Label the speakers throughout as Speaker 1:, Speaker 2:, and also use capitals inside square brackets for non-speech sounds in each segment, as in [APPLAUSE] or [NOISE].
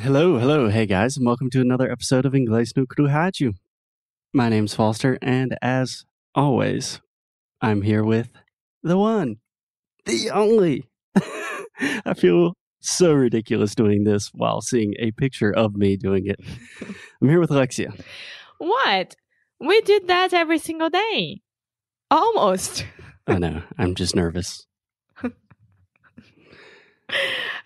Speaker 1: Hello, hello, hey guys, and welcome to another episode of Inglês no Rádio. My name's Foster, and as always, I'm here with the one, the only. [LAUGHS] I feel so ridiculous doing this while seeing a picture of me doing it. [LAUGHS] I'm here with Alexia.
Speaker 2: What? We did that every single day. Almost.
Speaker 1: I know, I'm just nervous.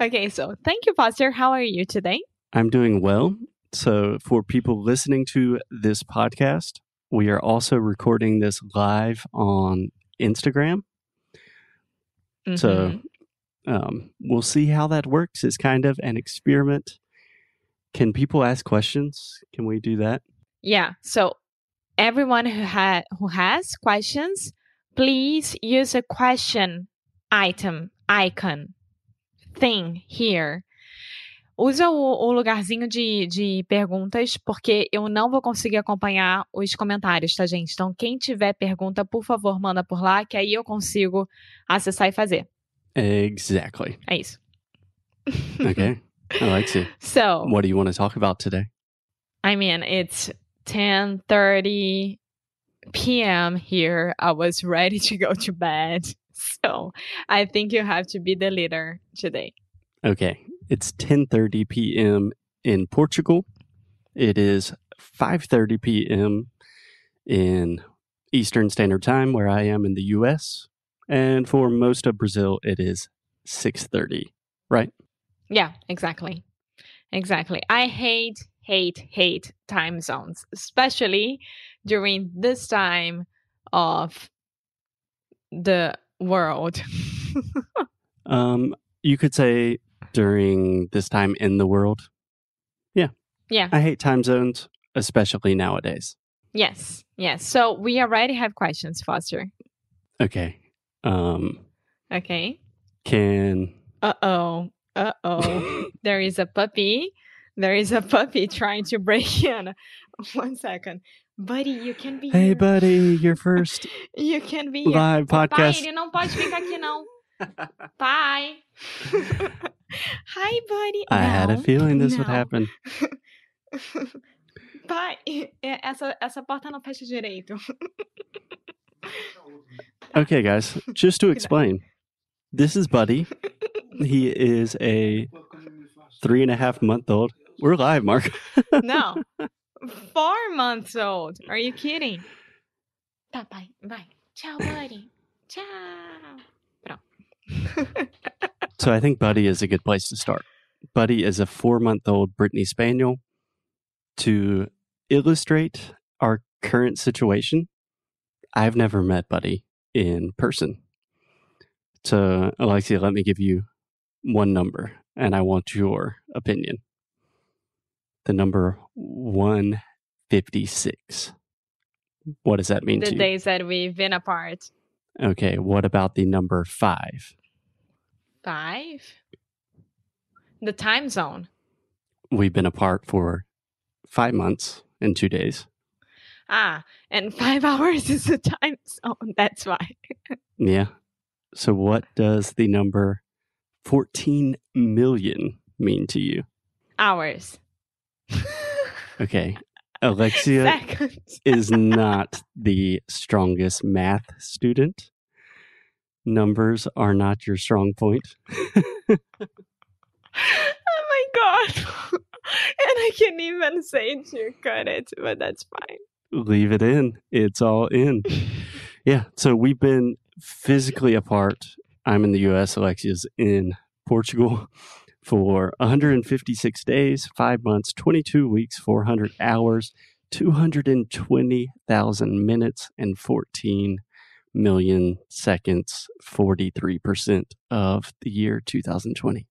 Speaker 2: Okay, so thank you, Foster. How are you today?
Speaker 1: I'm doing well. So, for people listening to this podcast, we are also recording this live on Instagram. So,
Speaker 2: Mhm.
Speaker 1: um, we'll see how that works. It's kind of an experiment. Can people ask questions? Can we do that?
Speaker 2: yeah, so everyone who ha- who has questions, please use a question item, icon, thing here. Usa o, o lugarzinho de, de perguntas, porque eu não vou conseguir acompanhar os comentários, tá, gente? Então, quem tiver pergunta, por favor, manda por lá, que aí eu consigo acessar e fazer.
Speaker 1: Exactly.
Speaker 2: É isso. [LAUGHS]
Speaker 1: Okay. Alexia,
Speaker 2: So,
Speaker 1: what do you want to talk about today?
Speaker 2: I mean, it's 10:30 p.m. here. I was ready to go to bed. [LAUGHS] So, I think you have to be the leader today.
Speaker 1: Okay. It's 10:30 p.m. in Portugal. It is 5:30 p.m. in Eastern Standard Time where I am in the US. And for most of Brazil it is 6:30. right?
Speaker 2: Yeah, exactly. Exactly. I hate hate hate time zones, especially during this time of the world.
Speaker 1: Um you could say during this time in the world.
Speaker 2: yeah. Yeah.
Speaker 1: I hate time zones especially nowadays.
Speaker 2: Yes. Yes. So, we already have questions, Foster.
Speaker 1: Okay. Um
Speaker 2: Okay.
Speaker 1: can
Speaker 2: Uh oh. Uh oh. [LAUGHS] there is a puppy. There is a puppy [LAUGHS] trying to break [LAUGHS] in. One second. Buddy, you can be
Speaker 1: Hey
Speaker 2: here.
Speaker 1: buddy, your first [LAUGHS]
Speaker 2: You can be here.
Speaker 1: live
Speaker 2: Pai,
Speaker 1: podcast.
Speaker 2: ele não pode ficar aqui, não. Pai. Hi, buddy.
Speaker 1: I had a feeling this would happen.
Speaker 2: Pai, essa, essa porta não fecha direito.
Speaker 1: Okay, guys, just to explain, this is Buddy. He is a three and a half month old. We're live, Mark. [LAUGHS]
Speaker 2: No. Four months old. Are you kidding? Tá, pai. Vai. Tchau, buddy. Pronto. [LAUGHS]
Speaker 1: So I think Buddy is a good place to start. Buddy is a four month old Brittany Spaniel. To illustrate our current situation, I've never met Buddy in person. So, Alexia, let me give you one number, and I want your opinion. The number 156. What does that mean
Speaker 2: the
Speaker 1: to you?
Speaker 2: days that we've been apart.
Speaker 1: Okay, what about the number five?
Speaker 2: Five? The time zone.
Speaker 1: We've been apart for five months and two days.
Speaker 2: Ah, and five [LAUGHS] hours is the time zone. That's why. [LAUGHS]
Speaker 1: Yeah. So, what does the number 14 million mean to you?
Speaker 2: Hours.
Speaker 1: Okay. Alexia [LAUGHS] is not the strongest math student. Numbers are not your strong point.
Speaker 2: oh my god. [LAUGHS] and I can't even say to cut it, but that's fine.
Speaker 1: Leave it in. It's all in. Yeah. So, we've been physically apart. I'm in the US, Alexia's in Portugal for 156 days, five months, 22 weeks, 400 hours, 220,000 minutes, and 14 million seconds, 43% of the year 2020.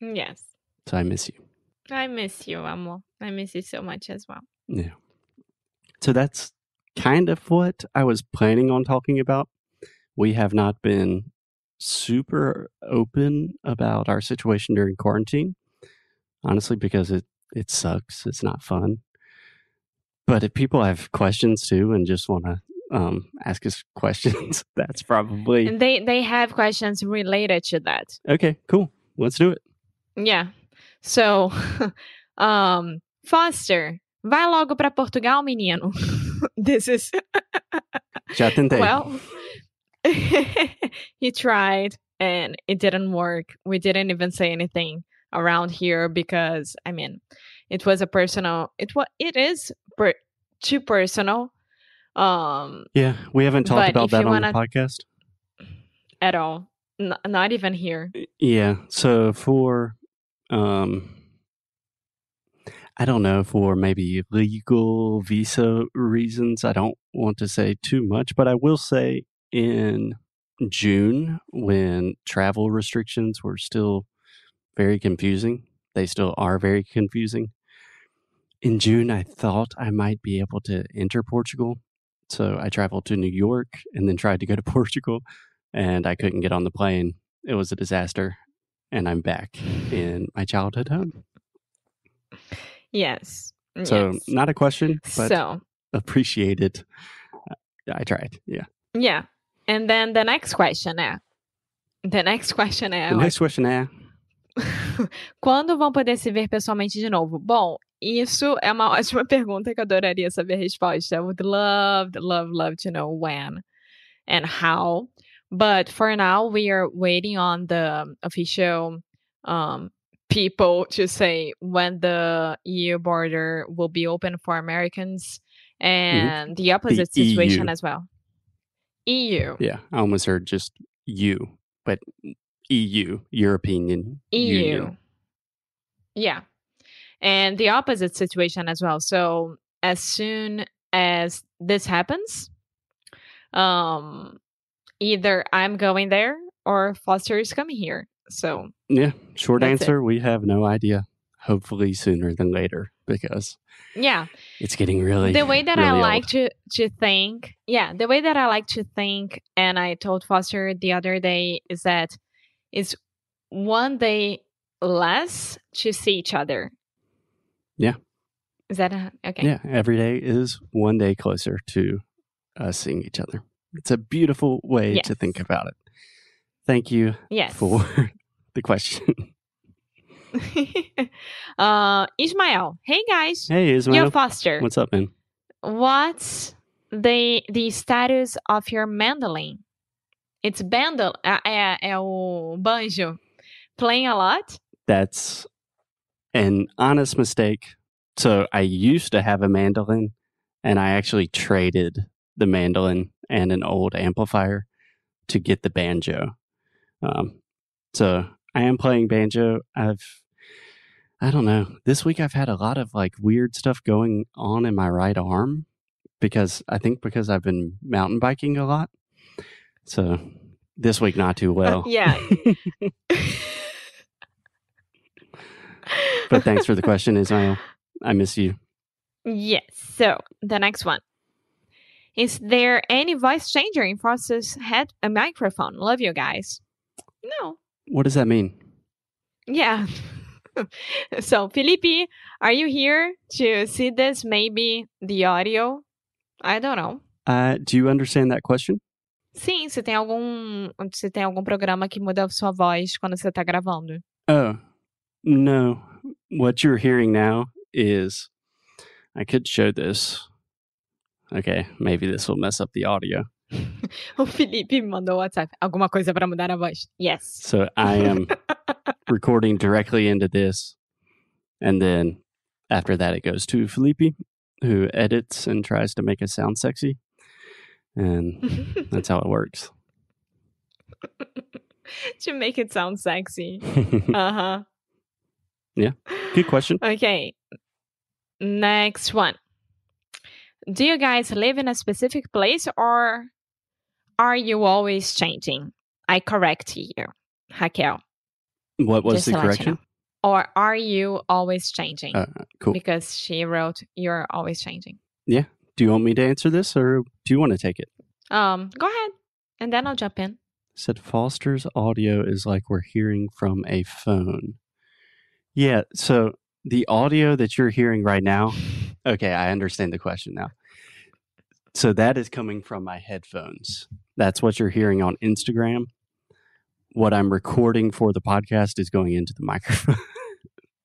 Speaker 2: Yes.
Speaker 1: So I miss you.
Speaker 2: I miss you, Amo. I miss you so much as well.
Speaker 1: Yeah. So that's kind of what I was planning on talking about. We have not been super open about our situation during quarantine, honestly, because it, it sucks. It's not fun. But if people have questions too and just want to um, ask us [LAUGHS] questions, that's probably
Speaker 2: And they they have questions related to that.
Speaker 1: okay. Cool. Let's do it.
Speaker 2: Yeah. So, [LAUGHS] um, Foster, vai logo para Portugal, menino. [LAUGHS] this is
Speaker 1: Já tentei.
Speaker 2: well. [LAUGHS] he tried and it didn't work. We didn't even say anything around here because I mean, it was a personal. It was. It is per, too personal. Um,
Speaker 1: yeah, we haven't talked about that on the podcast.
Speaker 2: at all. N- not even here.
Speaker 1: Yeah. So for um I don't know, for maybe legal visa reasons, I don't want to say too much, but I will say in June when travel restrictions were still very confusing, they still are very confusing. In June, I thought I might be able to enter Portugal. So I traveled to New York and then tried to go to [LAUGHS] Portugal, and I couldn't get on the plane. It was a disaster. And I'm back in my childhood home.
Speaker 2: Yes.
Speaker 1: So,
Speaker 2: yes.
Speaker 1: not a question, but
Speaker 2: so
Speaker 1: appreciated. I tried. Yeah.
Speaker 2: yeah. And then the next question é. The next question é.
Speaker 1: The next question é
Speaker 2: Quando vão poder se ver pessoalmente de novo? Bom, isso é uma [LAUGHS] ótima pergunta que eu adoraria saber a resposta. I would love, love, love to know when and how. But for now, we are waiting on the official um, people to say when the EU border will be open for Americans and the opposite situation
Speaker 1: EU.
Speaker 2: as well. EU.
Speaker 1: Yeah, I almost heard just you, but EU, European Union.
Speaker 2: EU. Yeah. And the opposite situation as well. So as soon as this happens, um either I'm going there or Foster is coming here. So
Speaker 1: Yeah, short
Speaker 2: That's it.
Speaker 1: answer we have no idea. Hopefully sooner than later because
Speaker 2: yeah.
Speaker 1: it's getting really
Speaker 2: the way that I
Speaker 1: really
Speaker 2: like to to think, yeah, the way that I like to think and I told Foster the other day is that it's one day less to see each other.
Speaker 1: Yeah.
Speaker 2: Is that a, okay?
Speaker 1: Yeah, every day is one day closer to us seeing each other. It's a beautiful way to think about it. Thank you
Speaker 2: Yes.
Speaker 1: for [LAUGHS] the question. [LAUGHS]
Speaker 2: uh, Ismael, hey guys,
Speaker 1: hey,
Speaker 2: Yo
Speaker 1: Ismail.
Speaker 2: Foster,
Speaker 1: What's up, man?
Speaker 2: what's the the status of your mandolin? It's bandol, é, é, é o banjo. Playing a lot?
Speaker 1: That's an honest mistake. So I used to have a mandolin and I actually traded the mandolin and an old amplifier to get the banjo. Um, so I am playing banjo. I've, I don't know, this week I've had a lot of like weird stuff going on in my right arm because I think because I've been mountain biking a lot. So this week, not too uh, well.
Speaker 2: yeah. [LAUGHS]
Speaker 1: But thanks for the question, Ismail. I miss you.
Speaker 2: Yes. So the next one. Is there any voice changer in Foster's head a microphone? Love you guys. No.
Speaker 1: What does that mean?
Speaker 2: Yeah. [LAUGHS] so, Felipe, are you here to see this? Maybe the audio? I don't know.
Speaker 1: Uh, do you understand that question?
Speaker 2: Sim, se tem algum, se tem algum programa que muda a sua voz quando você tá gravando.
Speaker 1: Oh, no. What you're hearing now is I could show this. Okay, maybe this will mess up the audio.
Speaker 2: O Felipe me mandou o WhatsApp. Alguma coisa para mudar a voz. Yes.
Speaker 1: So I am [LAUGHS] recording directly into this. And then after that, it goes to Felipe, who edits and tries to make it sound sexy. And [LAUGHS] that's how it works. [LAUGHS]
Speaker 2: to make it sound sexy. Uh-huh. Yeah.
Speaker 1: Good question.
Speaker 2: Okay. Next one. Do you guys live in a specific place or are you always changing? I correct you, Raquel.
Speaker 1: What was the
Speaker 2: let you
Speaker 1: correction?
Speaker 2: Or are you always changing?
Speaker 1: Uh, cool.
Speaker 2: Because she wrote you're always changing. Yeah.
Speaker 1: Do you want me to answer this or do you want to take it?
Speaker 2: Um, go ahead. And then I'll jump in.
Speaker 1: said Foster's audio is like we're hearing from a phone. Yeah, so the audio that you're hearing right now, [LAUGHS] okay, I understand the question now. So that is coming from my headphones. That's what you're hearing on Instagram. What I'm recording for the podcast is going into the [LAUGHS] microphone.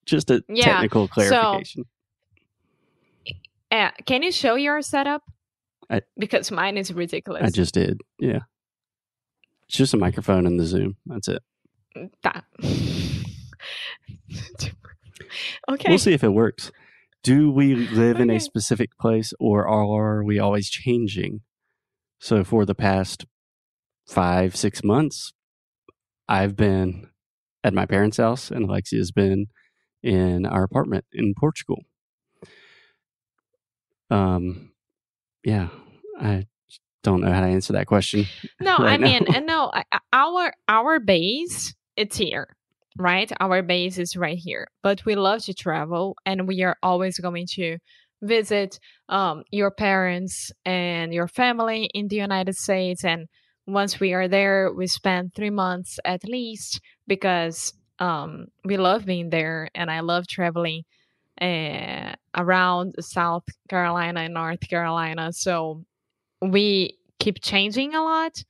Speaker 1: Just a
Speaker 2: Yeah,
Speaker 1: technical clarification.
Speaker 2: Uh, can you show your setup?
Speaker 1: I-
Speaker 2: because mine is ridiculous.
Speaker 1: I just did. Yeah. It's just a microphone and the Zoom. That's it.
Speaker 2: Tá. [LAUGHS] okay.
Speaker 1: We'll see if it works. Do we live in a specific place or are we always changing? So for the past five, six months, I've been at my parents' house and Alexia has been in our apartment in Portugal. Um, yeah, I don't know how to answer that question.
Speaker 2: No, [LAUGHS] I
Speaker 1: right now.
Speaker 2: mean, uh, no, I- I- our our base it's here, right? Our base is right here. But we love to travel, and we are always going to visit um, your parents and your family in the United States. And once we are there, we spend three months at least because um, we love being there, and I love traveling uh, around South Carolina and North Carolina. So we keep changing a lot,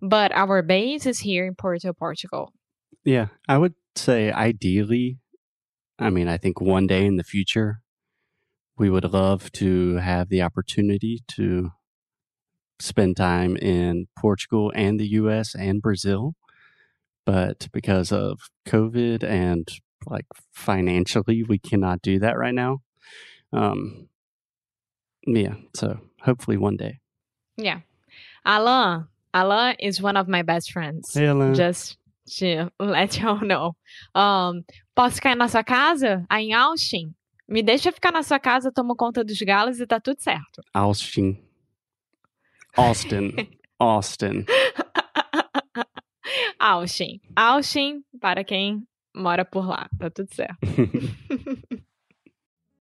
Speaker 2: but our base is here in Porto, Portugal.
Speaker 1: Yeah, I would say ideally, I mean, I think one day in the future, we would love to have the opportunity to spend time in Portugal and the US and Brazil. But because of COVID and like financially, we cannot do that right now. Um, yeah, so hopefully one day.
Speaker 2: Yeah. Alan, Alan is one of my best friends.
Speaker 1: Hey, Alan.
Speaker 2: Just to [LAUGHS] let you all know. Um, posso ficar na sua casa? Aí em Austin? Me deixa ficar na sua casa, tomo conta dos galos e tá tudo certo.
Speaker 1: Austin. Austin. [LAUGHS] Austin.
Speaker 2: Austin. Austin, para quem mora por lá. Tá tudo certo. [LAUGHS]